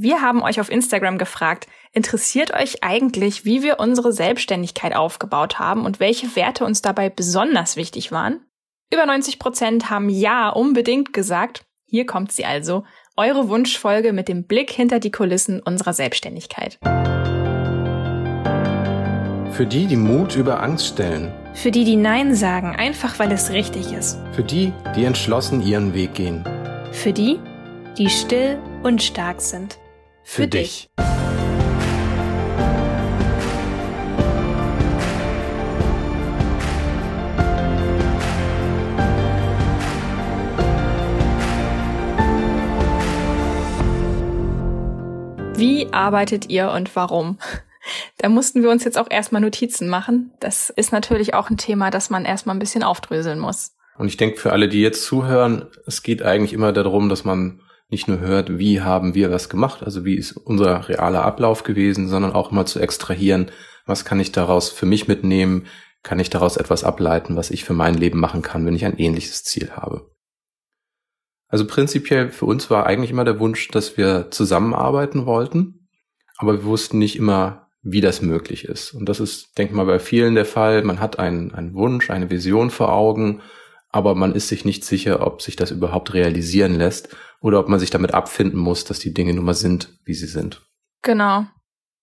Wir haben euch auf Instagram gefragt, interessiert euch eigentlich, wie wir unsere Selbstständigkeit aufgebaut haben und welche Werte uns dabei besonders wichtig waren? Über 90 Prozent haben Ja unbedingt gesagt. Hier kommt sie also, eure Wunschfolge mit dem Blick hinter die Kulissen unserer Selbstständigkeit. Für die, die Mut über Angst stellen. Für die, die Nein sagen, einfach weil es richtig ist. Für die, die entschlossen ihren Weg gehen. Für die, die still und stark sind. Für, Für dich. Wie arbeitet ihr und warum? Da mussten wir uns jetzt auch erstmal Notizen machen. Das ist natürlich auch ein Thema, das man erstmal ein bisschen aufdröseln muss. Und ich denke, für alle, die jetzt zuhören, es geht eigentlich immer darum, dass man nicht nur hört, wie haben wir was gemacht, also wie ist unser realer Ablauf gewesen, sondern auch mal zu extrahieren, was kann ich daraus für mich mitnehmen, kann ich daraus etwas ableiten, was ich für mein Leben machen kann, wenn ich ein ähnliches Ziel habe. Also prinzipiell für uns war eigentlich immer der Wunsch, dass wir zusammenarbeiten wollten, aber wir wussten nicht immer, wie das möglich ist. Und das ist, denke mal, bei vielen der Fall. Man hat einen, einen Wunsch, eine Vision vor Augen aber man ist sich nicht sicher, ob sich das überhaupt realisieren lässt oder ob man sich damit abfinden muss, dass die Dinge nun mal sind, wie sie sind. Genau.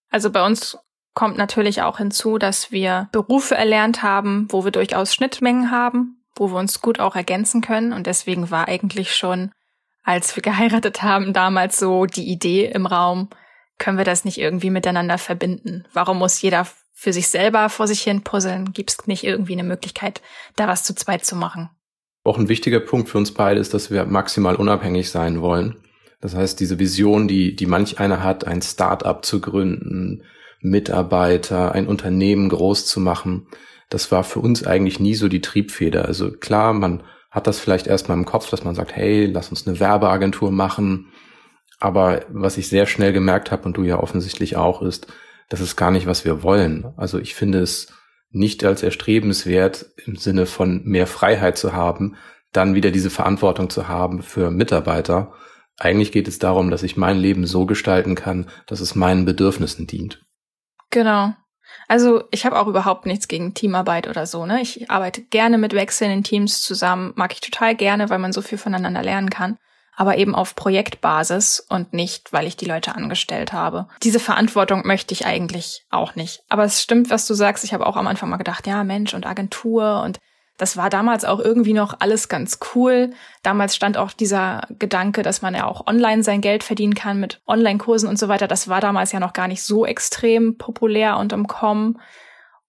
Also bei uns kommt natürlich auch hinzu, dass wir Berufe erlernt haben, wo wir durchaus Schnittmengen haben, wo wir uns gut auch ergänzen können. Und deswegen war eigentlich schon, als wir geheiratet haben, damals so die Idee im Raum, können wir das nicht irgendwie miteinander verbinden? Warum muss jeder für sich selber vor sich hin puzzeln? Gibt es nicht irgendwie eine Möglichkeit, da was zu zweit zu machen? Auch ein wichtiger Punkt für uns beide ist, dass wir maximal unabhängig sein wollen. Das heißt, diese Vision, die, die manch einer hat, ein Start-up zu gründen, Mitarbeiter, ein Unternehmen groß zu machen, das war für uns eigentlich nie so die Triebfeder. Also klar, man hat das vielleicht erstmal im Kopf, dass man sagt, hey, lass uns eine Werbeagentur machen. Aber was ich sehr schnell gemerkt habe und du ja offensichtlich auch, ist, das ist gar nicht, was wir wollen. Also ich finde es nicht als erstrebenswert im Sinne von mehr Freiheit zu haben, dann wieder diese Verantwortung zu haben für Mitarbeiter. Eigentlich geht es darum, dass ich mein Leben so gestalten kann, dass es meinen Bedürfnissen dient. Genau. Also ich habe auch überhaupt nichts gegen Teamarbeit oder so. Ne? Ich arbeite gerne mit wechselnden Teams zusammen, mag ich total gerne, weil man so viel voneinander lernen kann aber eben auf Projektbasis und nicht, weil ich die Leute angestellt habe. Diese Verantwortung möchte ich eigentlich auch nicht. Aber es stimmt, was du sagst. Ich habe auch am Anfang mal gedacht, ja, Mensch und Agentur und das war damals auch irgendwie noch alles ganz cool. Damals stand auch dieser Gedanke, dass man ja auch online sein Geld verdienen kann mit Online-Kursen und so weiter. Das war damals ja noch gar nicht so extrem populär und im Kommen.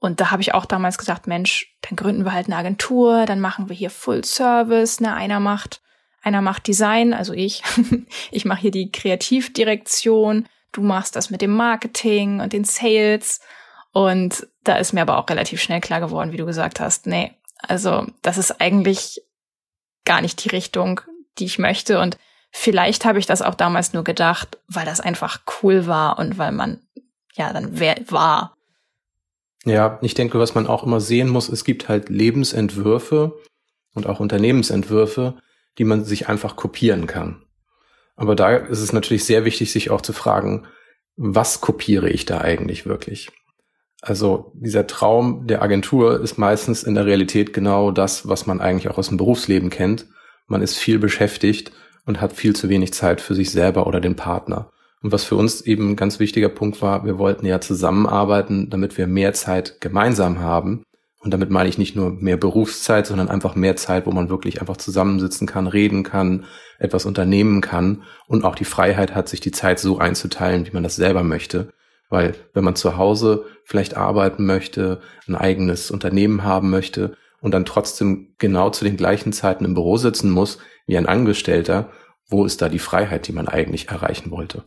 Und da habe ich auch damals gesagt, Mensch, dann gründen wir halt eine Agentur, dann machen wir hier Full Service, ne, einer macht einer macht Design, also ich. ich mache hier die Kreativdirektion. Du machst das mit dem Marketing und den Sales. Und da ist mir aber auch relativ schnell klar geworden, wie du gesagt hast, nee, also das ist eigentlich gar nicht die Richtung, die ich möchte. Und vielleicht habe ich das auch damals nur gedacht, weil das einfach cool war und weil man ja dann war. Ja, ich denke, was man auch immer sehen muss, es gibt halt Lebensentwürfe und auch Unternehmensentwürfe, die man sich einfach kopieren kann. Aber da ist es natürlich sehr wichtig, sich auch zu fragen, was kopiere ich da eigentlich wirklich? Also dieser Traum der Agentur ist meistens in der Realität genau das, was man eigentlich auch aus dem Berufsleben kennt. Man ist viel beschäftigt und hat viel zu wenig Zeit für sich selber oder den Partner. Und was für uns eben ein ganz wichtiger Punkt war, wir wollten ja zusammenarbeiten, damit wir mehr Zeit gemeinsam haben und damit meine ich nicht nur mehr Berufszeit, sondern einfach mehr Zeit, wo man wirklich einfach zusammensitzen kann, reden kann, etwas unternehmen kann und auch die Freiheit hat, sich die Zeit so einzuteilen, wie man das selber möchte. Weil wenn man zu Hause vielleicht arbeiten möchte, ein eigenes Unternehmen haben möchte und dann trotzdem genau zu den gleichen Zeiten im Büro sitzen muss wie ein Angestellter, wo ist da die Freiheit, die man eigentlich erreichen wollte?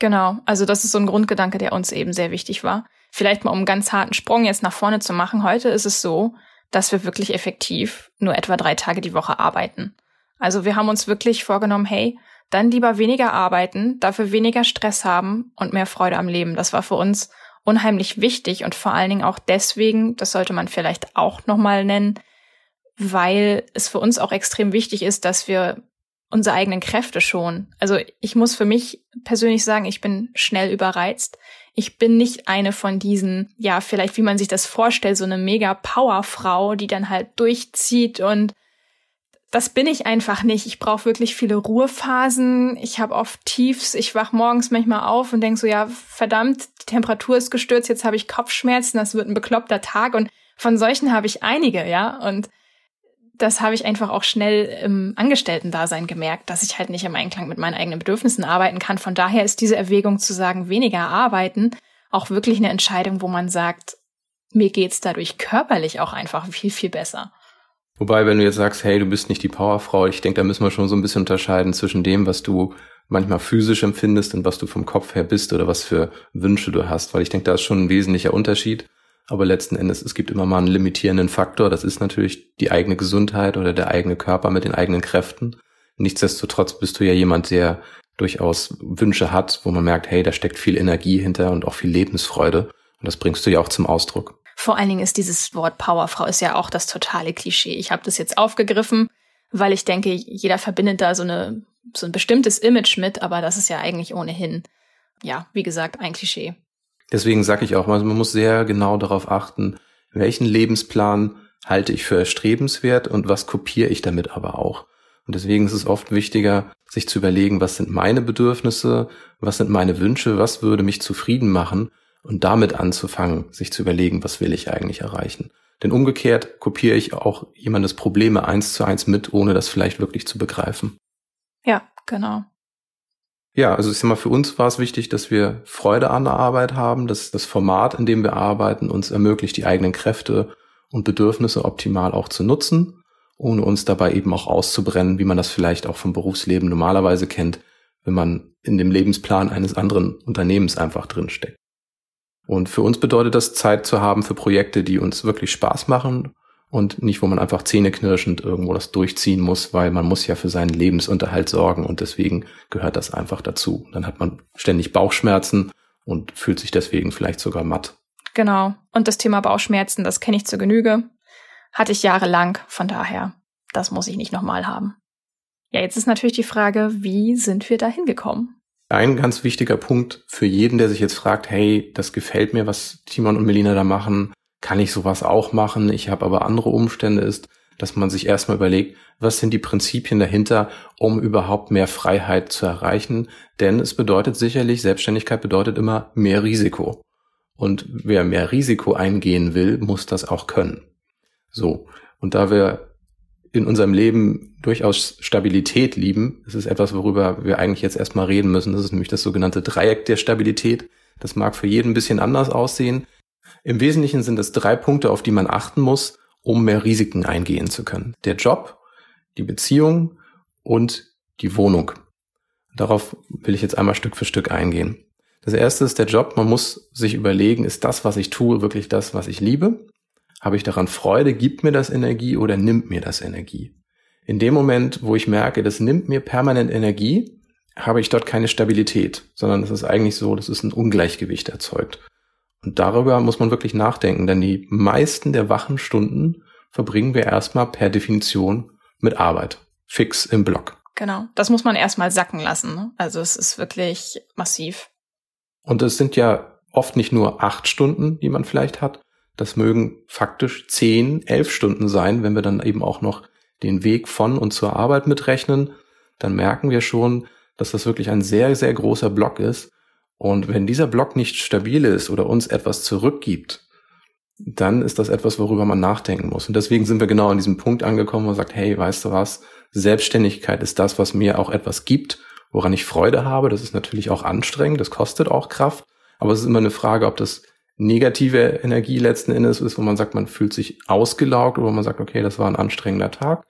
Genau, also das ist so ein Grundgedanke, der uns eben sehr wichtig war. Vielleicht mal um einen ganz harten Sprung jetzt nach vorne zu machen. Heute ist es so, dass wir wirklich effektiv nur etwa drei Tage die Woche arbeiten. Also wir haben uns wirklich vorgenommen, hey, dann lieber weniger arbeiten, dafür weniger Stress haben und mehr Freude am Leben. Das war für uns unheimlich wichtig und vor allen Dingen auch deswegen, das sollte man vielleicht auch nochmal nennen, weil es für uns auch extrem wichtig ist, dass wir unsere eigenen Kräfte schon. Also ich muss für mich persönlich sagen, ich bin schnell überreizt. Ich bin nicht eine von diesen, ja, vielleicht wie man sich das vorstellt, so eine mega Powerfrau, die dann halt durchzieht und das bin ich einfach nicht. Ich brauche wirklich viele Ruhephasen. Ich habe oft Tiefs. Ich wach morgens manchmal auf und denk so, ja, verdammt, die Temperatur ist gestürzt, jetzt habe ich Kopfschmerzen, das wird ein bekloppter Tag. Und von solchen habe ich einige, ja. Und das habe ich einfach auch schnell im Angestellten-Dasein gemerkt, dass ich halt nicht im Einklang mit meinen eigenen Bedürfnissen arbeiten kann. Von daher ist diese Erwägung zu sagen, weniger arbeiten, auch wirklich eine Entscheidung, wo man sagt, mir geht's dadurch körperlich auch einfach viel, viel besser. Wobei, wenn du jetzt sagst, hey, du bist nicht die Powerfrau, ich denke, da müssen wir schon so ein bisschen unterscheiden zwischen dem, was du manchmal physisch empfindest und was du vom Kopf her bist oder was für Wünsche du hast, weil ich denke, da ist schon ein wesentlicher Unterschied. Aber letzten Endes, es gibt immer mal einen limitierenden Faktor. Das ist natürlich die eigene Gesundheit oder der eigene Körper mit den eigenen Kräften. Nichtsdestotrotz bist du ja jemand, der durchaus Wünsche hat, wo man merkt, hey, da steckt viel Energie hinter und auch viel Lebensfreude. Und das bringst du ja auch zum Ausdruck. Vor allen Dingen ist dieses Wort Powerfrau ist ja auch das totale Klischee. Ich habe das jetzt aufgegriffen, weil ich denke, jeder verbindet da so eine so ein bestimmtes Image mit, aber das ist ja eigentlich ohnehin, ja, wie gesagt, ein Klischee. Deswegen sage ich auch, also man muss sehr genau darauf achten, welchen Lebensplan halte ich für erstrebenswert und was kopiere ich damit aber auch. Und deswegen ist es oft wichtiger, sich zu überlegen, was sind meine Bedürfnisse, was sind meine Wünsche, was würde mich zufrieden machen und damit anzufangen, sich zu überlegen, was will ich eigentlich erreichen. Denn umgekehrt kopiere ich auch jemandes Probleme eins zu eins mit, ohne das vielleicht wirklich zu begreifen. Ja, genau. Ja, also ich sag mal, für uns war es wichtig, dass wir Freude an der Arbeit haben, dass das Format, in dem wir arbeiten, uns ermöglicht, die eigenen Kräfte und Bedürfnisse optimal auch zu nutzen, ohne uns dabei eben auch auszubrennen, wie man das vielleicht auch vom Berufsleben normalerweise kennt, wenn man in dem Lebensplan eines anderen Unternehmens einfach drinsteckt. Und für uns bedeutet das Zeit zu haben für Projekte, die uns wirklich Spaß machen und nicht, wo man einfach zähneknirschend irgendwo das durchziehen muss, weil man muss ja für seinen Lebensunterhalt sorgen und deswegen gehört das einfach dazu. Dann hat man ständig Bauchschmerzen und fühlt sich deswegen vielleicht sogar matt. Genau. Und das Thema Bauchschmerzen, das kenne ich zur Genüge. Hatte ich jahrelang, von daher, das muss ich nicht nochmal haben. Ja, jetzt ist natürlich die Frage, wie sind wir da hingekommen? Ein ganz wichtiger Punkt für jeden, der sich jetzt fragt, hey, das gefällt mir, was Timon und Melina da machen, kann ich sowas auch machen, ich habe aber andere Umstände, ist, dass man sich erstmal überlegt, was sind die Prinzipien dahinter, um überhaupt mehr Freiheit zu erreichen. Denn es bedeutet sicherlich, Selbstständigkeit bedeutet immer mehr Risiko. Und wer mehr Risiko eingehen will, muss das auch können. So. Und da wir in unserem Leben durchaus Stabilität lieben, das ist etwas, worüber wir eigentlich jetzt erstmal reden müssen. Das ist nämlich das sogenannte Dreieck der Stabilität. Das mag für jeden ein bisschen anders aussehen. Im Wesentlichen sind es drei Punkte, auf die man achten muss, um mehr Risiken eingehen zu können. Der Job, die Beziehung und die Wohnung. Darauf will ich jetzt einmal Stück für Stück eingehen. Das erste ist der Job. Man muss sich überlegen, ist das, was ich tue, wirklich das, was ich liebe? Habe ich daran Freude? Gibt mir das Energie oder nimmt mir das Energie? In dem Moment, wo ich merke, das nimmt mir permanent Energie, habe ich dort keine Stabilität, sondern es ist eigentlich so, dass es ein Ungleichgewicht erzeugt. Und darüber muss man wirklich nachdenken, denn die meisten der wachen Stunden verbringen wir erstmal per Definition mit Arbeit. Fix im Block. Genau. Das muss man erstmal sacken lassen. Ne? Also es ist wirklich massiv. Und es sind ja oft nicht nur acht Stunden, die man vielleicht hat. Das mögen faktisch zehn, elf Stunden sein, wenn wir dann eben auch noch den Weg von und zur Arbeit mitrechnen. Dann merken wir schon, dass das wirklich ein sehr, sehr großer Block ist. Und wenn dieser Block nicht stabil ist oder uns etwas zurückgibt, dann ist das etwas, worüber man nachdenken muss. Und deswegen sind wir genau an diesem Punkt angekommen, wo man sagt, hey, weißt du was, Selbstständigkeit ist das, was mir auch etwas gibt, woran ich Freude habe. Das ist natürlich auch anstrengend, das kostet auch Kraft. Aber es ist immer eine Frage, ob das negative Energie letzten Endes ist, wo man sagt, man fühlt sich ausgelaugt oder man sagt, okay, das war ein anstrengender Tag.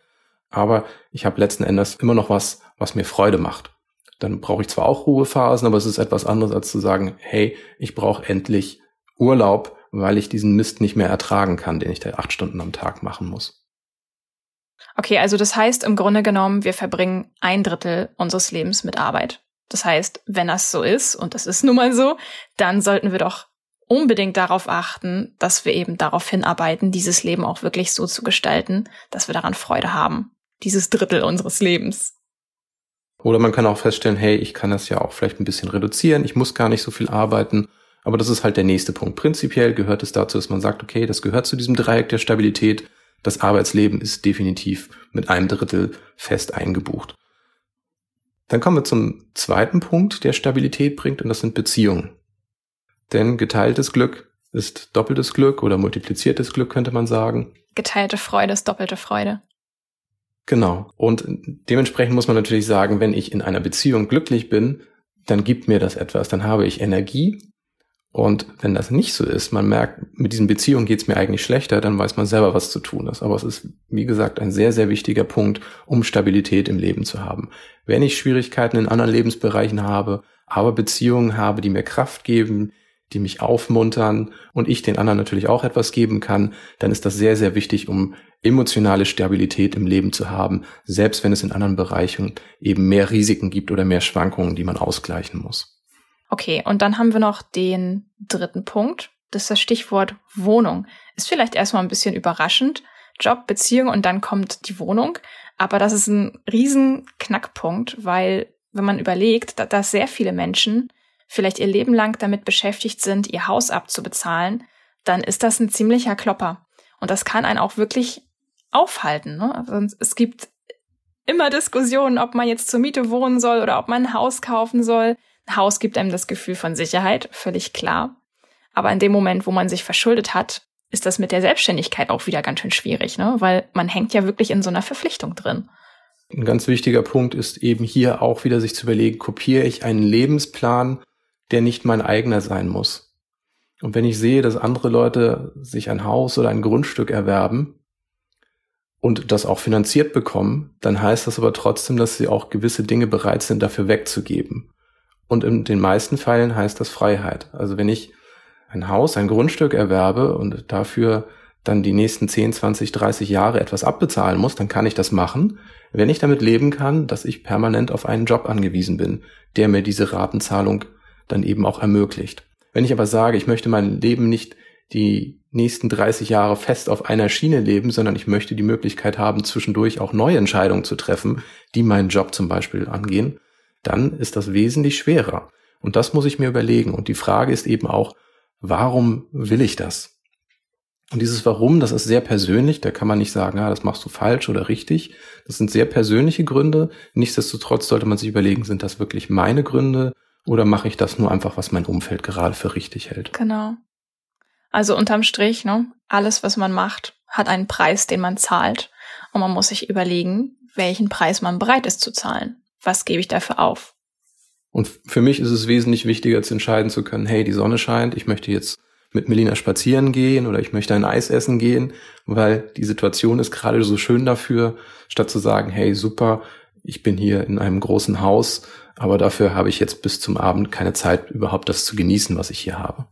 Aber ich habe letzten Endes immer noch was, was mir Freude macht dann brauche ich zwar auch Ruhephasen, aber es ist etwas anderes als zu sagen, hey, ich brauche endlich Urlaub, weil ich diesen Mist nicht mehr ertragen kann, den ich da acht Stunden am Tag machen muss. Okay, also das heißt im Grunde genommen, wir verbringen ein Drittel unseres Lebens mit Arbeit. Das heißt, wenn das so ist, und das ist nun mal so, dann sollten wir doch unbedingt darauf achten, dass wir eben darauf hinarbeiten, dieses Leben auch wirklich so zu gestalten, dass wir daran Freude haben. Dieses Drittel unseres Lebens. Oder man kann auch feststellen, hey, ich kann das ja auch vielleicht ein bisschen reduzieren, ich muss gar nicht so viel arbeiten. Aber das ist halt der nächste Punkt. Prinzipiell gehört es dazu, dass man sagt, okay, das gehört zu diesem Dreieck der Stabilität. Das Arbeitsleben ist definitiv mit einem Drittel fest eingebucht. Dann kommen wir zum zweiten Punkt, der Stabilität bringt, und das sind Beziehungen. Denn geteiltes Glück ist doppeltes Glück oder multipliziertes Glück, könnte man sagen. Geteilte Freude ist doppelte Freude. Genau. Und dementsprechend muss man natürlich sagen, wenn ich in einer Beziehung glücklich bin, dann gibt mir das etwas, dann habe ich Energie. Und wenn das nicht so ist, man merkt, mit diesen Beziehungen geht es mir eigentlich schlechter, dann weiß man selber, was zu tun ist. Aber es ist, wie gesagt, ein sehr, sehr wichtiger Punkt, um Stabilität im Leben zu haben. Wenn ich Schwierigkeiten in anderen Lebensbereichen habe, aber Beziehungen habe, die mir Kraft geben, die mich aufmuntern und ich den anderen natürlich auch etwas geben kann, dann ist das sehr, sehr wichtig, um emotionale Stabilität im Leben zu haben, selbst wenn es in anderen Bereichen eben mehr Risiken gibt oder mehr Schwankungen, die man ausgleichen muss. Okay, und dann haben wir noch den dritten Punkt. Das ist das Stichwort Wohnung. Ist vielleicht erstmal ein bisschen überraschend. Job, Beziehung und dann kommt die Wohnung. Aber das ist ein riesen Knackpunkt, weil wenn man überlegt, dass sehr viele Menschen vielleicht ihr Leben lang damit beschäftigt sind, ihr Haus abzubezahlen, dann ist das ein ziemlicher Klopper. Und das kann einen auch wirklich aufhalten. Ne? Es gibt immer Diskussionen, ob man jetzt zur Miete wohnen soll oder ob man ein Haus kaufen soll. Ein Haus gibt einem das Gefühl von Sicherheit, völlig klar. Aber in dem Moment, wo man sich verschuldet hat, ist das mit der Selbstständigkeit auch wieder ganz schön schwierig, ne? weil man hängt ja wirklich in so einer Verpflichtung drin. Ein ganz wichtiger Punkt ist eben hier auch wieder sich zu überlegen, kopiere ich einen Lebensplan der nicht mein eigener sein muss. Und wenn ich sehe, dass andere Leute sich ein Haus oder ein Grundstück erwerben und das auch finanziert bekommen, dann heißt das aber trotzdem, dass sie auch gewisse Dinge bereit sind, dafür wegzugeben. Und in den meisten Fällen heißt das Freiheit. Also wenn ich ein Haus, ein Grundstück erwerbe und dafür dann die nächsten 10, 20, 30 Jahre etwas abbezahlen muss, dann kann ich das machen, wenn ich damit leben kann, dass ich permanent auf einen Job angewiesen bin, der mir diese Ratenzahlung dann eben auch ermöglicht. Wenn ich aber sage, ich möchte mein Leben nicht die nächsten 30 Jahre fest auf einer Schiene leben, sondern ich möchte die Möglichkeit haben, zwischendurch auch neue Entscheidungen zu treffen, die meinen Job zum Beispiel angehen, dann ist das wesentlich schwerer. Und das muss ich mir überlegen. Und die Frage ist eben auch, warum will ich das? Und dieses Warum, das ist sehr persönlich. Da kann man nicht sagen, ah, das machst du falsch oder richtig. Das sind sehr persönliche Gründe. Nichtsdestotrotz sollte man sich überlegen, sind das wirklich meine Gründe? Oder mache ich das nur einfach, was mein Umfeld gerade für richtig hält? Genau. Also unterm Strich, ne, alles, was man macht, hat einen Preis, den man zahlt. Und man muss sich überlegen, welchen Preis man bereit ist zu zahlen. Was gebe ich dafür auf? Und für mich ist es wesentlich wichtiger zu entscheiden zu können, hey, die Sonne scheint, ich möchte jetzt mit Melina spazieren gehen oder ich möchte ein Eis essen gehen, weil die Situation ist gerade so schön dafür, statt zu sagen, hey, super, ich bin hier in einem großen Haus aber dafür habe ich jetzt bis zum Abend keine Zeit, überhaupt das zu genießen, was ich hier habe.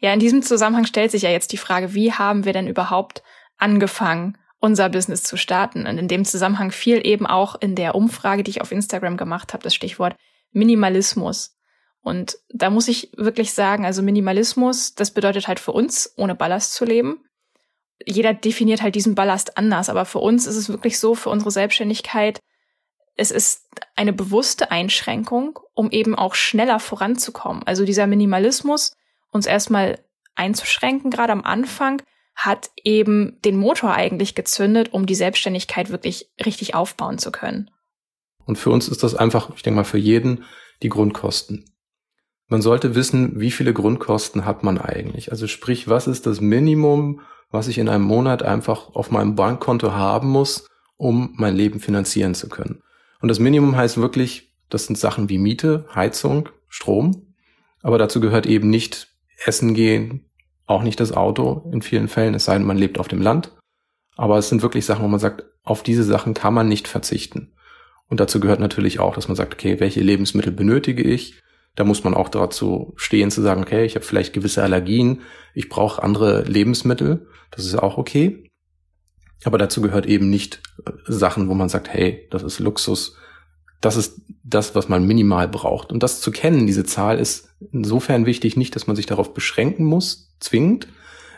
Ja, in diesem Zusammenhang stellt sich ja jetzt die Frage, wie haben wir denn überhaupt angefangen, unser Business zu starten? Und in dem Zusammenhang fiel eben auch in der Umfrage, die ich auf Instagram gemacht habe, das Stichwort Minimalismus. Und da muss ich wirklich sagen, also Minimalismus, das bedeutet halt für uns, ohne Ballast zu leben. Jeder definiert halt diesen Ballast anders, aber für uns ist es wirklich so, für unsere Selbstständigkeit, es ist eine bewusste Einschränkung, um eben auch schneller voranzukommen. Also dieser Minimalismus, uns erstmal einzuschränken, gerade am Anfang, hat eben den Motor eigentlich gezündet, um die Selbstständigkeit wirklich richtig aufbauen zu können. Und für uns ist das einfach, ich denke mal, für jeden die Grundkosten. Man sollte wissen, wie viele Grundkosten hat man eigentlich. Also sprich, was ist das Minimum, was ich in einem Monat einfach auf meinem Bankkonto haben muss, um mein Leben finanzieren zu können. Und das Minimum heißt wirklich, das sind Sachen wie Miete, Heizung, Strom. Aber dazu gehört eben nicht Essen gehen, auch nicht das Auto in vielen Fällen, es sei denn, man lebt auf dem Land. Aber es sind wirklich Sachen, wo man sagt, auf diese Sachen kann man nicht verzichten. Und dazu gehört natürlich auch, dass man sagt, okay, welche Lebensmittel benötige ich? Da muss man auch dazu stehen zu sagen, okay, ich habe vielleicht gewisse Allergien, ich brauche andere Lebensmittel, das ist auch okay. Aber dazu gehört eben nicht äh, Sachen, wo man sagt, hey, das ist Luxus. Das ist das, was man minimal braucht. Und das zu kennen, diese Zahl, ist insofern wichtig, nicht, dass man sich darauf beschränken muss, zwingend.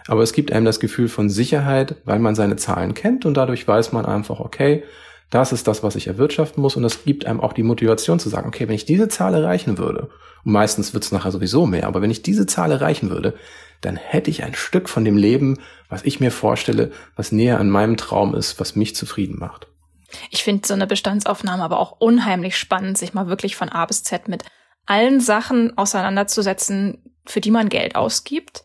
Aber es gibt einem das Gefühl von Sicherheit, weil man seine Zahlen kennt und dadurch weiß man einfach, okay, Das ist das, was ich erwirtschaften muss und das gibt einem auch die Motivation zu sagen, okay, wenn ich diese Zahl erreichen würde, und meistens wird es nachher sowieso mehr, aber wenn ich diese Zahl erreichen würde, dann hätte ich ein Stück von dem Leben, was ich mir vorstelle, was näher an meinem Traum ist, was mich zufrieden macht. Ich finde so eine Bestandsaufnahme aber auch unheimlich spannend, sich mal wirklich von A bis Z mit allen Sachen auseinanderzusetzen, für die man Geld ausgibt,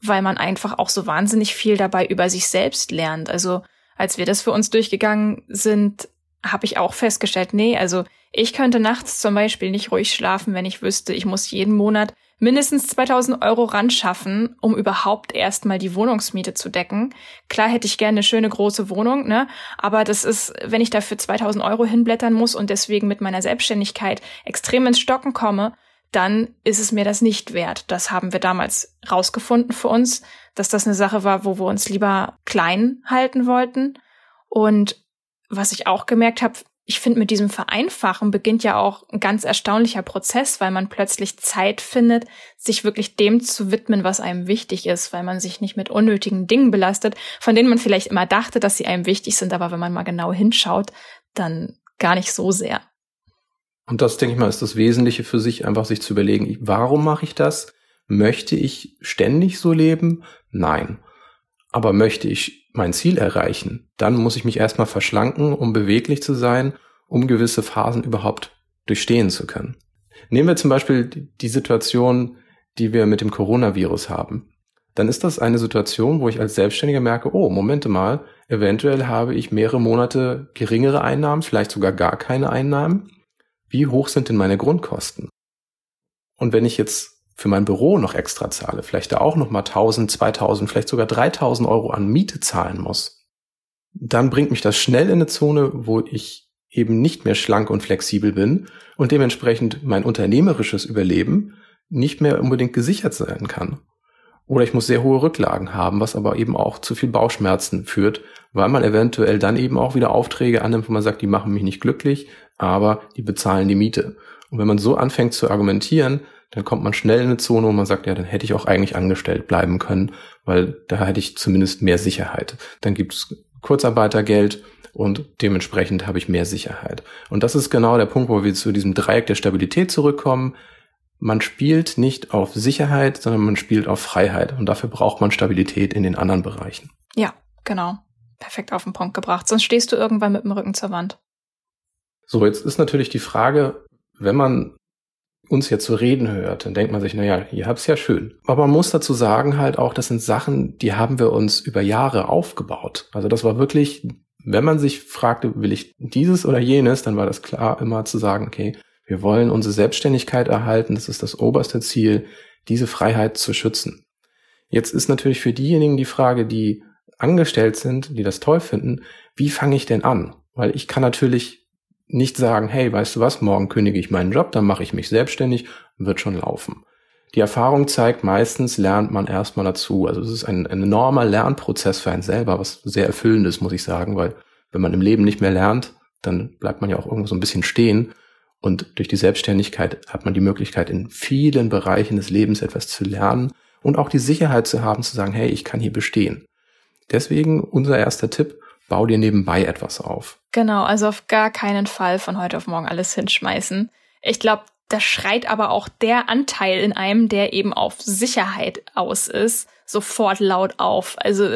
weil man einfach auch so wahnsinnig viel dabei über sich selbst lernt. Also als wir das für uns durchgegangen sind, habe ich auch festgestellt, nee, also ich könnte nachts zum Beispiel nicht ruhig schlafen, wenn ich wüsste, ich muss jeden Monat mindestens 2000 Euro ran schaffen, um überhaupt erstmal die Wohnungsmiete zu decken. Klar hätte ich gerne eine schöne große Wohnung, ne? Aber das ist, wenn ich dafür 2000 Euro hinblättern muss und deswegen mit meiner Selbstständigkeit extrem ins Stocken komme, dann ist es mir das nicht wert. Das haben wir damals rausgefunden für uns, dass das eine Sache war, wo wir uns lieber klein halten wollten. Und was ich auch gemerkt habe, ich finde, mit diesem Vereinfachen beginnt ja auch ein ganz erstaunlicher Prozess, weil man plötzlich Zeit findet, sich wirklich dem zu widmen, was einem wichtig ist, weil man sich nicht mit unnötigen Dingen belastet, von denen man vielleicht immer dachte, dass sie einem wichtig sind, aber wenn man mal genau hinschaut, dann gar nicht so sehr. Und das, denke ich mal, ist das Wesentliche für sich, einfach sich zu überlegen, warum mache ich das? Möchte ich ständig so leben? Nein. Aber möchte ich mein Ziel erreichen, dann muss ich mich erstmal verschlanken, um beweglich zu sein, um gewisse Phasen überhaupt durchstehen zu können. Nehmen wir zum Beispiel die Situation, die wir mit dem Coronavirus haben. Dann ist das eine Situation, wo ich als Selbstständiger merke, oh, Momente mal, eventuell habe ich mehrere Monate geringere Einnahmen, vielleicht sogar gar keine Einnahmen. Wie hoch sind denn meine Grundkosten? Und wenn ich jetzt für mein Büro noch extra zahle, vielleicht da auch noch mal 1000, 2000, vielleicht sogar 3000 Euro an Miete zahlen muss, dann bringt mich das schnell in eine Zone, wo ich eben nicht mehr schlank und flexibel bin und dementsprechend mein unternehmerisches Überleben nicht mehr unbedingt gesichert sein kann. Oder ich muss sehr hohe Rücklagen haben, was aber eben auch zu viel Bauchschmerzen führt, weil man eventuell dann eben auch wieder Aufträge annimmt, wo man sagt, die machen mich nicht glücklich, aber die bezahlen die Miete. Und wenn man so anfängt zu argumentieren, dann kommt man schnell in eine Zone, wo man sagt, ja, dann hätte ich auch eigentlich angestellt bleiben können, weil da hätte ich zumindest mehr Sicherheit. Dann gibt es Kurzarbeitergeld und dementsprechend habe ich mehr Sicherheit. Und das ist genau der Punkt, wo wir zu diesem Dreieck der Stabilität zurückkommen. Man spielt nicht auf Sicherheit, sondern man spielt auf Freiheit. Und dafür braucht man Stabilität in den anderen Bereichen. Ja, genau. Perfekt auf den Punkt gebracht. Sonst stehst du irgendwann mit dem Rücken zur Wand. So, jetzt ist natürlich die Frage, wenn man uns jetzt so reden hört, dann denkt man sich, naja, ihr habt's ja schön. Aber man muss dazu sagen halt auch, das sind Sachen, die haben wir uns über Jahre aufgebaut. Also das war wirklich, wenn man sich fragte, will ich dieses oder jenes, dann war das klar immer zu sagen, okay, wir wollen unsere Selbstständigkeit erhalten, das ist das oberste Ziel, diese Freiheit zu schützen. Jetzt ist natürlich für diejenigen die Frage, die angestellt sind, die das toll finden, wie fange ich denn an? Weil ich kann natürlich nicht sagen, hey, weißt du was, morgen kündige ich meinen Job, dann mache ich mich selbstständig, wird schon laufen. Die Erfahrung zeigt, meistens lernt man erstmal dazu. Also es ist ein, ein enormer Lernprozess für einen selber, was sehr erfüllend ist, muss ich sagen, weil wenn man im Leben nicht mehr lernt, dann bleibt man ja auch irgendwo so ein bisschen stehen. Und durch die Selbstständigkeit hat man die Möglichkeit, in vielen Bereichen des Lebens etwas zu lernen und auch die Sicherheit zu haben, zu sagen, hey, ich kann hier bestehen. Deswegen unser erster Tipp, bau dir nebenbei etwas auf. Genau, also auf gar keinen Fall von heute auf morgen alles hinschmeißen. Ich glaube, da schreit aber auch der Anteil in einem, der eben auf Sicherheit aus ist, sofort laut auf. Also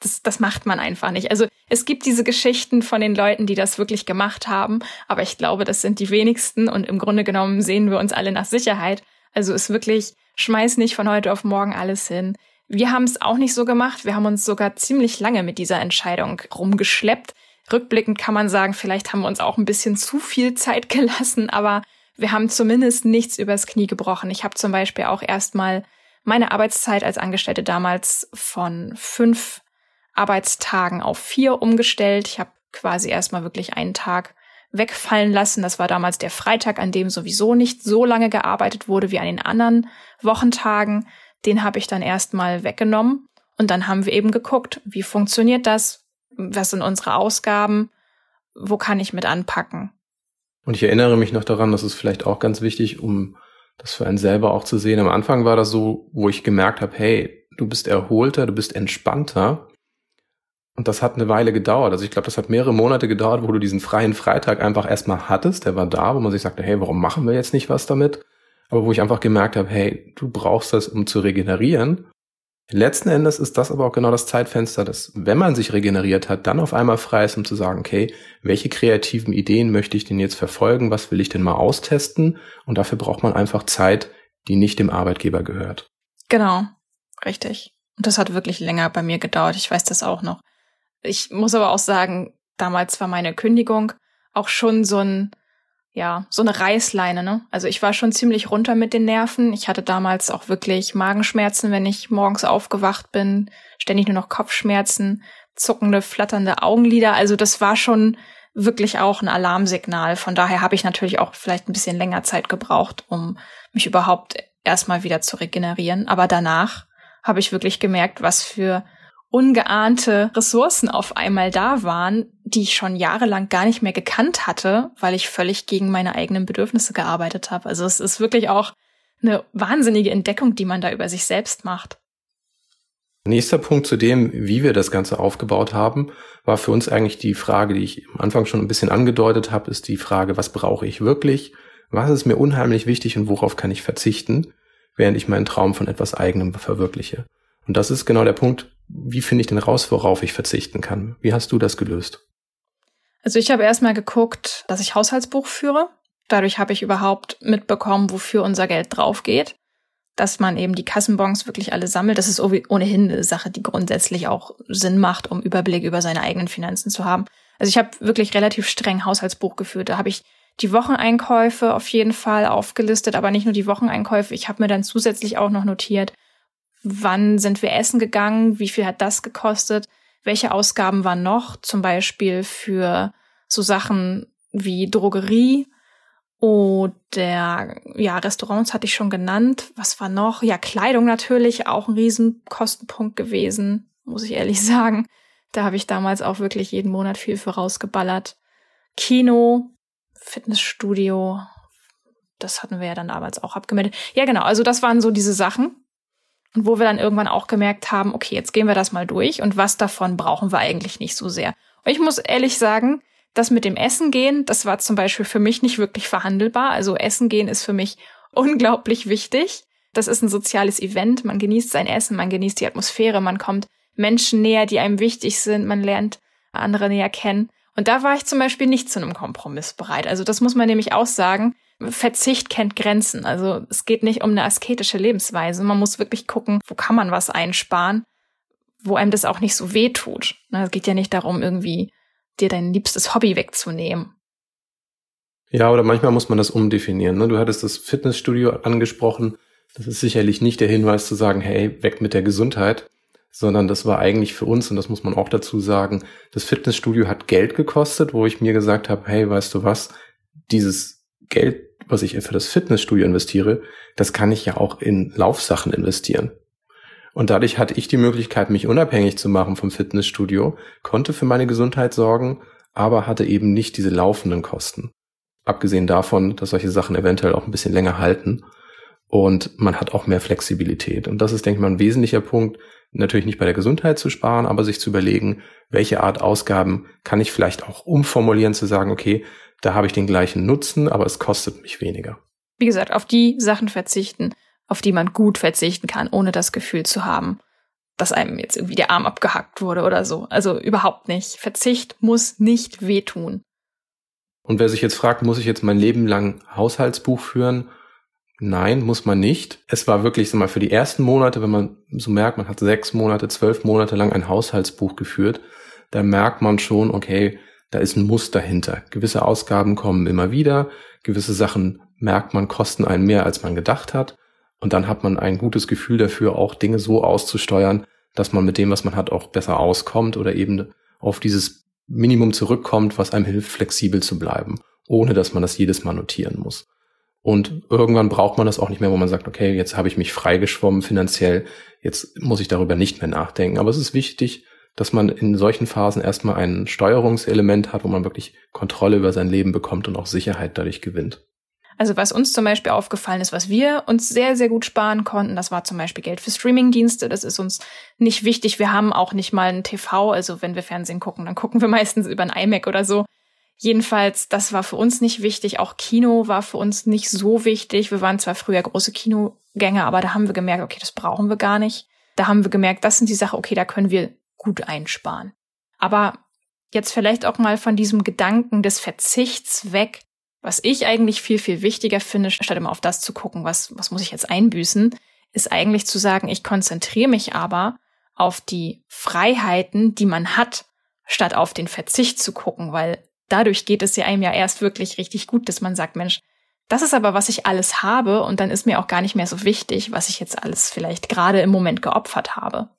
das, das macht man einfach nicht. Also es gibt diese Geschichten von den Leuten, die das wirklich gemacht haben, aber ich glaube, das sind die wenigsten und im Grunde genommen sehen wir uns alle nach Sicherheit. Also ist wirklich, schmeiß nicht von heute auf morgen alles hin. Wir haben es auch nicht so gemacht. Wir haben uns sogar ziemlich lange mit dieser Entscheidung rumgeschleppt. Rückblickend kann man sagen, vielleicht haben wir uns auch ein bisschen zu viel Zeit gelassen, aber wir haben zumindest nichts übers Knie gebrochen. Ich habe zum Beispiel auch erstmal meine Arbeitszeit als Angestellte damals von fünf Arbeitstagen auf vier umgestellt. Ich habe quasi erstmal wirklich einen Tag wegfallen lassen. Das war damals der Freitag, an dem sowieso nicht so lange gearbeitet wurde wie an den anderen Wochentagen den habe ich dann erstmal weggenommen und dann haben wir eben geguckt, wie funktioniert das, was sind unsere Ausgaben, wo kann ich mit anpacken. Und ich erinnere mich noch daran, das ist vielleicht auch ganz wichtig, um das für einen selber auch zu sehen. Am Anfang war das so, wo ich gemerkt habe, hey, du bist erholter, du bist entspannter. Und das hat eine Weile gedauert. Also ich glaube, das hat mehrere Monate gedauert, wo du diesen freien Freitag einfach erstmal hattest. Der war da, wo man sich sagte, hey, warum machen wir jetzt nicht was damit? Aber wo ich einfach gemerkt habe, hey, du brauchst das, um zu regenerieren. Letzten Endes ist das aber auch genau das Zeitfenster, dass, wenn man sich regeneriert hat, dann auf einmal frei ist, um zu sagen, okay, welche kreativen Ideen möchte ich denn jetzt verfolgen? Was will ich denn mal austesten? Und dafür braucht man einfach Zeit, die nicht dem Arbeitgeber gehört. Genau, richtig. Und das hat wirklich länger bei mir gedauert. Ich weiß das auch noch. Ich muss aber auch sagen, damals war meine Kündigung auch schon so ein, ja, so eine Reißleine, ne? Also ich war schon ziemlich runter mit den Nerven. Ich hatte damals auch wirklich Magenschmerzen, wenn ich morgens aufgewacht bin, ständig nur noch Kopfschmerzen, zuckende, flatternde Augenlider. Also das war schon wirklich auch ein Alarmsignal. Von daher habe ich natürlich auch vielleicht ein bisschen länger Zeit gebraucht, um mich überhaupt erstmal wieder zu regenerieren. Aber danach habe ich wirklich gemerkt, was für ungeahnte Ressourcen auf einmal da waren, die ich schon jahrelang gar nicht mehr gekannt hatte, weil ich völlig gegen meine eigenen Bedürfnisse gearbeitet habe. Also es ist wirklich auch eine wahnsinnige Entdeckung, die man da über sich selbst macht. Nächster Punkt zu dem, wie wir das Ganze aufgebaut haben, war für uns eigentlich die Frage, die ich am Anfang schon ein bisschen angedeutet habe, ist die Frage, was brauche ich wirklich? Was ist mir unheimlich wichtig und worauf kann ich verzichten, während ich meinen Traum von etwas eigenem verwirkliche? Und das ist genau der Punkt, wie finde ich denn raus, worauf ich verzichten kann? Wie hast du das gelöst? Also ich habe erstmal geguckt, dass ich Haushaltsbuch führe. Dadurch habe ich überhaupt mitbekommen, wofür unser Geld drauf geht. Dass man eben die Kassenbons wirklich alle sammelt. Das ist ohnehin eine Sache, die grundsätzlich auch Sinn macht, um Überblick über seine eigenen Finanzen zu haben. Also ich habe wirklich relativ streng Haushaltsbuch geführt. Da habe ich die Wocheneinkäufe auf jeden Fall aufgelistet, aber nicht nur die Wocheneinkäufe. Ich habe mir dann zusätzlich auch noch notiert, wann sind wir essen gegangen, wie viel hat das gekostet, welche Ausgaben waren noch, zum Beispiel für so Sachen wie Drogerie oder ja, Restaurants hatte ich schon genannt. Was war noch? Ja, Kleidung natürlich, auch ein Riesenkostenpunkt gewesen, muss ich ehrlich sagen. Da habe ich damals auch wirklich jeden Monat viel für rausgeballert. Kino, Fitnessstudio, das hatten wir ja dann damals auch abgemeldet. Ja, genau, also das waren so diese Sachen. Und wo wir dann irgendwann auch gemerkt haben, okay, jetzt gehen wir das mal durch und was davon brauchen wir eigentlich nicht so sehr. Und ich muss ehrlich sagen, das mit dem Essen gehen, das war zum Beispiel für mich nicht wirklich verhandelbar. Also Essen gehen ist für mich unglaublich wichtig. Das ist ein soziales Event. Man genießt sein Essen, man genießt die Atmosphäre, man kommt Menschen näher, die einem wichtig sind, man lernt andere näher kennen. Und da war ich zum Beispiel nicht zu einem Kompromiss bereit. Also das muss man nämlich auch sagen. Verzicht kennt Grenzen. Also es geht nicht um eine asketische Lebensweise. Man muss wirklich gucken, wo kann man was einsparen, wo einem das auch nicht so weh tut. Ne, es geht ja nicht darum, irgendwie dir dein liebstes Hobby wegzunehmen. Ja, oder manchmal muss man das umdefinieren. Ne? Du hattest das Fitnessstudio angesprochen. Das ist sicherlich nicht der Hinweis zu sagen, hey, weg mit der Gesundheit, sondern das war eigentlich für uns, und das muss man auch dazu sagen, das Fitnessstudio hat Geld gekostet, wo ich mir gesagt habe, hey, weißt du was, dieses Geld was ich für das Fitnessstudio investiere, das kann ich ja auch in Laufsachen investieren. Und dadurch hatte ich die Möglichkeit, mich unabhängig zu machen vom Fitnessstudio, konnte für meine Gesundheit sorgen, aber hatte eben nicht diese laufenden Kosten. Abgesehen davon, dass solche Sachen eventuell auch ein bisschen länger halten und man hat auch mehr Flexibilität. Und das ist, denke ich mal, ein wesentlicher Punkt, natürlich nicht bei der Gesundheit zu sparen, aber sich zu überlegen, welche Art Ausgaben kann ich vielleicht auch umformulieren, zu sagen, okay, da habe ich den gleichen Nutzen, aber es kostet mich weniger. Wie gesagt, auf die Sachen verzichten, auf die man gut verzichten kann, ohne das Gefühl zu haben, dass einem jetzt irgendwie der Arm abgehackt wurde oder so. Also überhaupt nicht. Verzicht muss nicht wehtun. Und wer sich jetzt fragt, muss ich jetzt mein Leben lang Haushaltsbuch führen? Nein, muss man nicht. Es war wirklich so mal für die ersten Monate, wenn man so merkt, man hat sechs Monate, zwölf Monate lang ein Haushaltsbuch geführt, da merkt man schon, okay, da ist ein Muster hinter. Gewisse Ausgaben kommen immer wieder, gewisse Sachen merkt man, kosten einen mehr, als man gedacht hat. Und dann hat man ein gutes Gefühl dafür, auch Dinge so auszusteuern, dass man mit dem, was man hat, auch besser auskommt oder eben auf dieses Minimum zurückkommt, was einem hilft, flexibel zu bleiben, ohne dass man das jedes Mal notieren muss. Und irgendwann braucht man das auch nicht mehr, wo man sagt, okay, jetzt habe ich mich freigeschwommen finanziell, jetzt muss ich darüber nicht mehr nachdenken. Aber es ist wichtig, dass man in solchen Phasen erstmal ein Steuerungselement hat, wo man wirklich Kontrolle über sein Leben bekommt und auch Sicherheit dadurch gewinnt. Also was uns zum Beispiel aufgefallen ist, was wir uns sehr, sehr gut sparen konnten, das war zum Beispiel Geld für Streamingdienste. Das ist uns nicht wichtig. Wir haben auch nicht mal ein TV. Also wenn wir Fernsehen gucken, dann gucken wir meistens über ein iMac oder so. Jedenfalls, das war für uns nicht wichtig. Auch Kino war für uns nicht so wichtig. Wir waren zwar früher große Kinogänger, aber da haben wir gemerkt, okay, das brauchen wir gar nicht. Da haben wir gemerkt, das sind die Sachen, okay, da können wir gut einsparen. Aber jetzt vielleicht auch mal von diesem Gedanken des Verzichts weg, was ich eigentlich viel, viel wichtiger finde, statt immer auf das zu gucken, was, was muss ich jetzt einbüßen, ist eigentlich zu sagen, ich konzentriere mich aber auf die Freiheiten, die man hat, statt auf den Verzicht zu gucken, weil dadurch geht es ja einem ja erst wirklich richtig gut, dass man sagt, Mensch, das ist aber, was ich alles habe und dann ist mir auch gar nicht mehr so wichtig, was ich jetzt alles vielleicht gerade im Moment geopfert habe.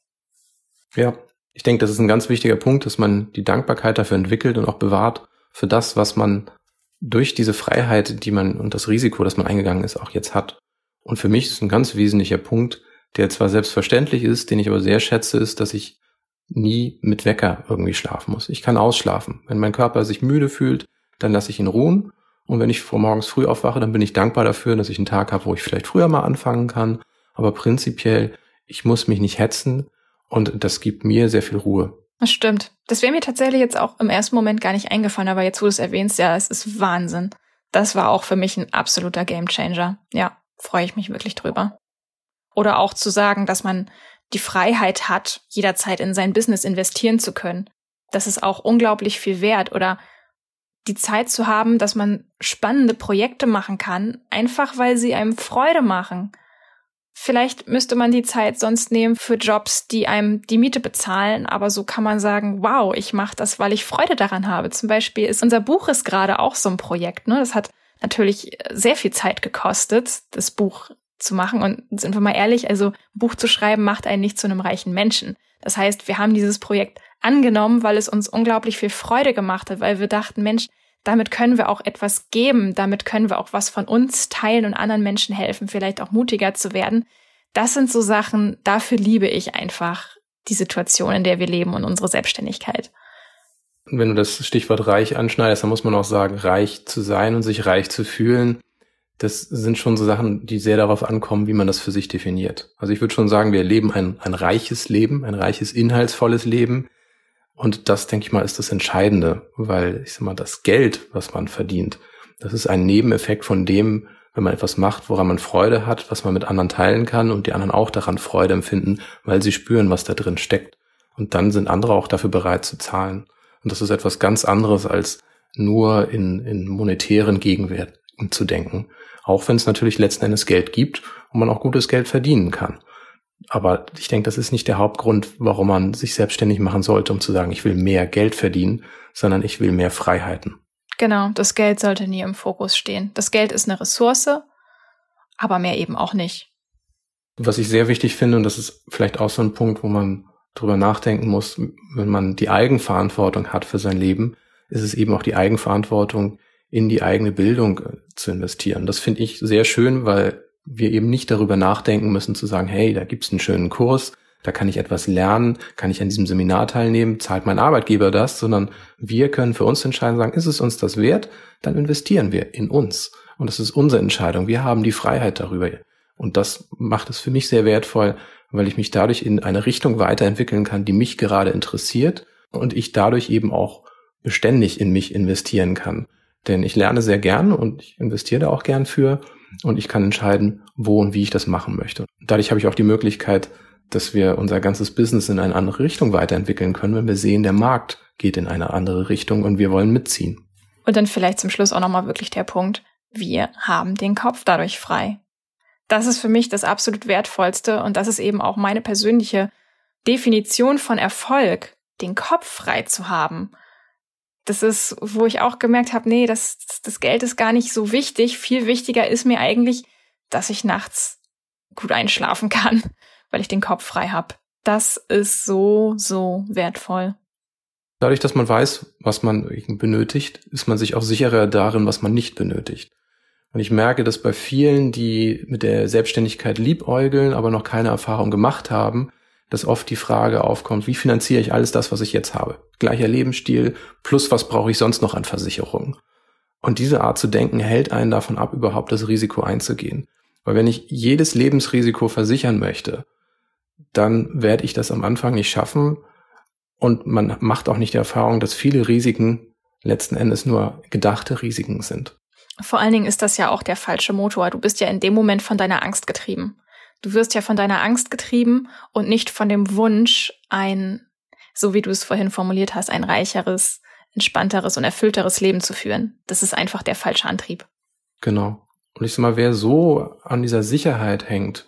Ja, ich denke, das ist ein ganz wichtiger Punkt, dass man die Dankbarkeit dafür entwickelt und auch bewahrt für das, was man durch diese Freiheit, die man und das Risiko, das man eingegangen ist, auch jetzt hat. Und für mich ist ein ganz wesentlicher Punkt, der zwar selbstverständlich ist, den ich aber sehr schätze, ist, dass ich nie mit Wecker irgendwie schlafen muss. Ich kann ausschlafen. Wenn mein Körper sich müde fühlt, dann lasse ich ihn ruhen. Und wenn ich vor morgens früh aufwache, dann bin ich dankbar dafür, dass ich einen Tag habe, wo ich vielleicht früher mal anfangen kann. Aber prinzipiell, ich muss mich nicht hetzen und das gibt mir sehr viel Ruhe. Das stimmt. Das wäre mir tatsächlich jetzt auch im ersten Moment gar nicht eingefallen, aber jetzt, wo du es erwähnst, ja, es ist Wahnsinn. Das war auch für mich ein absoluter Gamechanger. Ja, freue ich mich wirklich drüber. Oder auch zu sagen, dass man die Freiheit hat, jederzeit in sein Business investieren zu können. Das ist auch unglaublich viel wert. Oder die Zeit zu haben, dass man spannende Projekte machen kann, einfach weil sie einem Freude machen. Vielleicht müsste man die Zeit sonst nehmen für Jobs, die einem die Miete bezahlen, aber so kann man sagen, wow, ich mache das, weil ich Freude daran habe. Zum Beispiel ist unser Buch ist gerade auch so ein Projekt. Ne? Das hat natürlich sehr viel Zeit gekostet, das Buch zu machen. Und sind wir mal ehrlich, also ein Buch zu schreiben macht einen nicht zu einem reichen Menschen. Das heißt, wir haben dieses Projekt angenommen, weil es uns unglaublich viel Freude gemacht hat, weil wir dachten, Mensch, damit können wir auch etwas geben, damit können wir auch was von uns teilen und anderen Menschen helfen, vielleicht auch mutiger zu werden. Das sind so Sachen, dafür liebe ich einfach die Situation, in der wir leben und unsere Selbstständigkeit. Wenn du das Stichwort reich anschneidest, dann muss man auch sagen, reich zu sein und sich reich zu fühlen, das sind schon so Sachen, die sehr darauf ankommen, wie man das für sich definiert. Also ich würde schon sagen, wir leben ein, ein reiches Leben, ein reiches, inhaltsvolles Leben. Und das, denke ich mal, ist das Entscheidende, weil ich sag mal, das Geld, was man verdient, das ist ein Nebeneffekt von dem, wenn man etwas macht, woran man Freude hat, was man mit anderen teilen kann und die anderen auch daran Freude empfinden, weil sie spüren, was da drin steckt. Und dann sind andere auch dafür bereit zu zahlen. Und das ist etwas ganz anderes als nur in, in monetären Gegenwert zu denken. Auch wenn es natürlich letzten Endes Geld gibt und man auch gutes Geld verdienen kann. Aber ich denke, das ist nicht der Hauptgrund, warum man sich selbstständig machen sollte, um zu sagen, ich will mehr Geld verdienen, sondern ich will mehr Freiheiten. Genau, das Geld sollte nie im Fokus stehen. Das Geld ist eine Ressource, aber mehr eben auch nicht. Was ich sehr wichtig finde, und das ist vielleicht auch so ein Punkt, wo man drüber nachdenken muss, wenn man die Eigenverantwortung hat für sein Leben, ist es eben auch die Eigenverantwortung, in die eigene Bildung äh, zu investieren. Das finde ich sehr schön, weil wir eben nicht darüber nachdenken müssen zu sagen, hey, da gibt's einen schönen Kurs, da kann ich etwas lernen, kann ich an diesem Seminar teilnehmen, zahlt mein Arbeitgeber das, sondern wir können für uns entscheiden, sagen, ist es uns das wert, dann investieren wir in uns. Und das ist unsere Entscheidung. Wir haben die Freiheit darüber. Und das macht es für mich sehr wertvoll, weil ich mich dadurch in eine Richtung weiterentwickeln kann, die mich gerade interessiert und ich dadurch eben auch beständig in mich investieren kann. Denn ich lerne sehr gern und ich investiere da auch gern für und ich kann entscheiden, wo und wie ich das machen möchte. Dadurch habe ich auch die Möglichkeit, dass wir unser ganzes Business in eine andere Richtung weiterentwickeln können, wenn wir sehen, der Markt geht in eine andere Richtung und wir wollen mitziehen. Und dann vielleicht zum Schluss auch nochmal wirklich der Punkt, wir haben den Kopf dadurch frei. Das ist für mich das absolut Wertvollste und das ist eben auch meine persönliche Definition von Erfolg, den Kopf frei zu haben das ist, wo ich auch gemerkt habe, nee, das, das Geld ist gar nicht so wichtig. Viel wichtiger ist mir eigentlich, dass ich nachts gut einschlafen kann, weil ich den Kopf frei habe. Das ist so, so wertvoll. Dadurch, dass man weiß, was man benötigt, ist man sich auch sicherer darin, was man nicht benötigt. Und ich merke, dass bei vielen, die mit der Selbstständigkeit liebäugeln, aber noch keine Erfahrung gemacht haben, dass oft die Frage aufkommt, wie finanziere ich alles das, was ich jetzt habe? Gleicher Lebensstil, plus was brauche ich sonst noch an Versicherungen? Und diese Art zu denken hält einen davon ab, überhaupt das Risiko einzugehen. Weil wenn ich jedes Lebensrisiko versichern möchte, dann werde ich das am Anfang nicht schaffen. Und man macht auch nicht die Erfahrung, dass viele Risiken letzten Endes nur gedachte Risiken sind. Vor allen Dingen ist das ja auch der falsche Motor. Du bist ja in dem Moment von deiner Angst getrieben. Du wirst ja von deiner Angst getrieben und nicht von dem Wunsch, ein, so wie du es vorhin formuliert hast, ein reicheres, entspannteres und erfüllteres Leben zu führen. Das ist einfach der falsche Antrieb. Genau. Und ich sag mal, wer so an dieser Sicherheit hängt,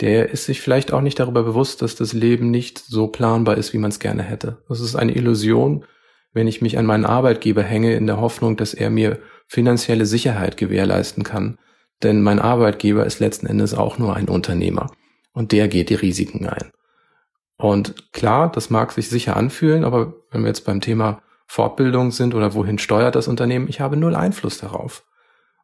der ist sich vielleicht auch nicht darüber bewusst, dass das Leben nicht so planbar ist, wie man es gerne hätte. Das ist eine Illusion, wenn ich mich an meinen Arbeitgeber hänge, in der Hoffnung, dass er mir finanzielle Sicherheit gewährleisten kann. Denn mein Arbeitgeber ist letzten Endes auch nur ein Unternehmer und der geht die Risiken ein. Und klar, das mag sich sicher anfühlen, aber wenn wir jetzt beim Thema Fortbildung sind oder wohin steuert das Unternehmen, ich habe null Einfluss darauf.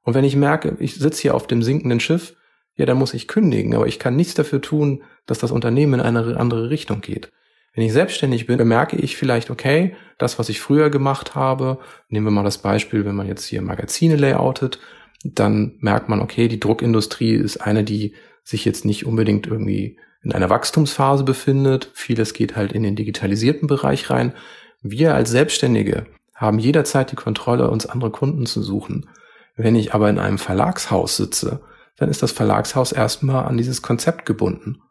Und wenn ich merke, ich sitze hier auf dem sinkenden Schiff, ja, dann muss ich kündigen, aber ich kann nichts dafür tun, dass das Unternehmen in eine andere Richtung geht. Wenn ich selbstständig bin, bemerke ich vielleicht, okay, das, was ich früher gemacht habe, nehmen wir mal das Beispiel, wenn man jetzt hier Magazine layoutet, dann merkt man, okay, die Druckindustrie ist eine, die sich jetzt nicht unbedingt irgendwie in einer Wachstumsphase befindet. Vieles geht halt in den digitalisierten Bereich rein. Wir als Selbstständige haben jederzeit die Kontrolle, uns andere Kunden zu suchen. Wenn ich aber in einem Verlagshaus sitze, dann ist das Verlagshaus erstmal an dieses Konzept gebunden.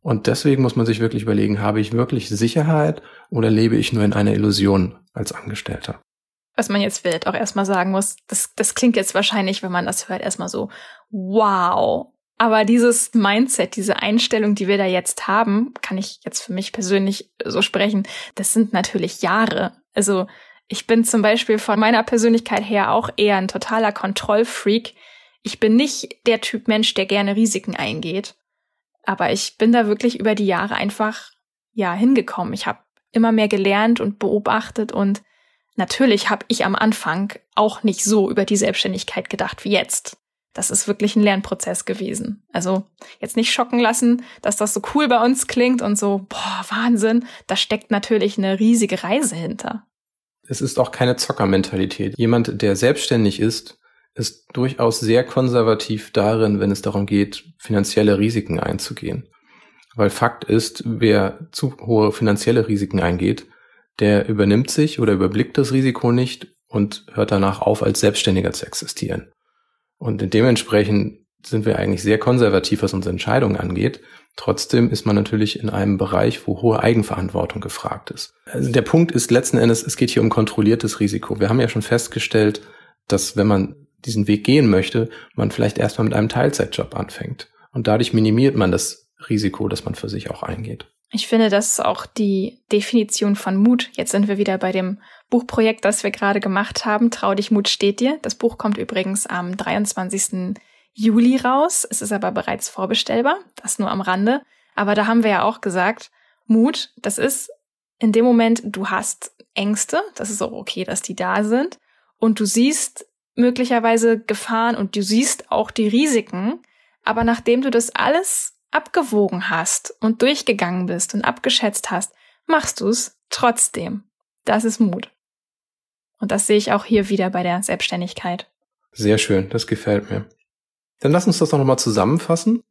Und deswegen muss man sich wirklich überlegen, habe ich wirklich Sicherheit oder lebe ich nur in einer Illusion als Angestellter? Was man jetzt vielleicht auch erstmal sagen muss, das, das klingt jetzt wahrscheinlich, wenn man das hört, erstmal so, wow. Aber dieses Mindset, diese Einstellung, die wir da jetzt haben, kann ich jetzt für mich persönlich so sprechen, das sind natürlich Jahre. Also ich bin zum Beispiel von meiner Persönlichkeit her auch eher ein totaler Kontrollfreak. Ich bin nicht der Typ Mensch, der gerne Risiken eingeht. Aber ich bin da wirklich über die Jahre einfach, ja, hingekommen. Ich habe immer mehr gelernt und beobachtet und natürlich habe ich am Anfang auch nicht so über die Selbstständigkeit gedacht wie jetzt. Das ist wirklich ein Lernprozess gewesen. Also jetzt nicht schocken lassen, dass das so cool bei uns klingt und so, boah, Wahnsinn. Da steckt natürlich eine riesige Reise hinter. Es ist auch keine Zockermentalität. Jemand, der selbstständig ist, ist durchaus sehr konservativ darin, wenn es darum geht, finanzielle Risiken einzugehen. Weil Fakt ist, wer zu hohe finanzielle Risiken eingeht, der übernimmt sich oder überblickt das Risiko nicht und hört danach auf, als Selbstständiger zu existieren. Und dementsprechend sind wir eigentlich sehr konservativ, was unsere Entscheidungen angeht. Trotzdem ist man natürlich in einem Bereich, wo hohe Eigenverantwortung gefragt ist. Also der Punkt ist letzten Endes, es geht hier um kontrolliertes Risiko. Wir haben ja schon festgestellt, dass wenn man diesen Weg gehen möchte, man vielleicht erstmal mit einem Teilzeitjob anfängt. Und dadurch minimiert man das Risiko, das man für sich auch eingeht. Ich finde, das ist auch die Definition von Mut. Jetzt sind wir wieder bei dem Buchprojekt, das wir gerade gemacht haben. Trau dich, Mut steht dir. Das Buch kommt übrigens am 23. Juli raus. Es ist aber bereits vorbestellbar. Das nur am Rande. Aber da haben wir ja auch gesagt, Mut, das ist in dem Moment, du hast Ängste. Das ist auch okay, dass die da sind. Und du siehst möglicherweise Gefahren und du siehst auch die Risiken. Aber nachdem du das alles abgewogen hast und durchgegangen bist und abgeschätzt hast, machst du es trotzdem. Das ist Mut. Und das sehe ich auch hier wieder bei der Selbstständigkeit. Sehr schön, das gefällt mir. Dann lass uns das doch nochmal zusammenfassen.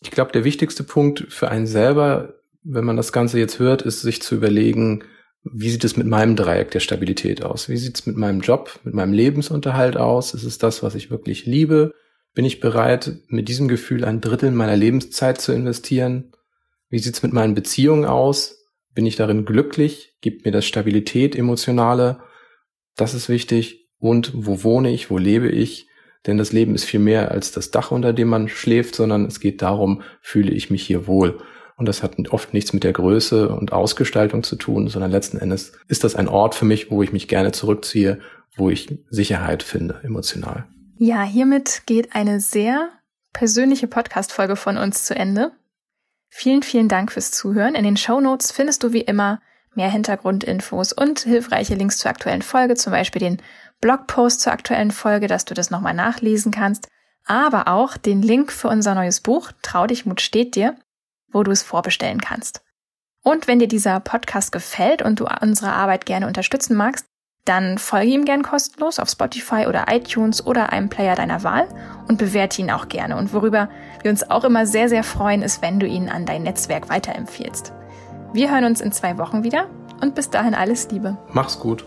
Ich glaube, der wichtigste Punkt für einen selber, wenn man das Ganze jetzt hört, ist sich zu überlegen, wie sieht es mit meinem Dreieck der Stabilität aus? Wie sieht es mit meinem Job, mit meinem Lebensunterhalt aus? Ist es das, was ich wirklich liebe? Bin ich bereit, mit diesem Gefühl ein Drittel meiner Lebenszeit zu investieren? Wie sieht es mit meinen Beziehungen aus? Bin ich darin glücklich? Gibt mir das Stabilität, emotionale? Das ist wichtig. Und wo wohne ich? Wo lebe ich? Denn das Leben ist viel mehr als das Dach, unter dem man schläft, sondern es geht darum, fühle ich mich hier wohl. Und das hat oft nichts mit der Größe und Ausgestaltung zu tun, sondern letzten Endes ist das ein Ort für mich, wo ich mich gerne zurückziehe, wo ich Sicherheit finde, emotional. Ja, hiermit geht eine sehr persönliche Podcast-Folge von uns zu Ende. Vielen, vielen Dank fürs Zuhören. In den Show Notes findest du wie immer mehr Hintergrundinfos und hilfreiche Links zur aktuellen Folge, zum Beispiel den Blogpost zur aktuellen Folge, dass du das nochmal nachlesen kannst, aber auch den Link für unser neues Buch Trau dich, Mut steht dir, wo du es vorbestellen kannst. Und wenn dir dieser Podcast gefällt und du unsere Arbeit gerne unterstützen magst, dann folge ihm gern kostenlos auf Spotify oder iTunes oder einem Player deiner Wahl und bewerte ihn auch gerne. Und worüber wir uns auch immer sehr, sehr freuen, ist, wenn du ihn an dein Netzwerk weiterempfiehlst. Wir hören uns in zwei Wochen wieder und bis dahin alles Liebe. Mach's gut.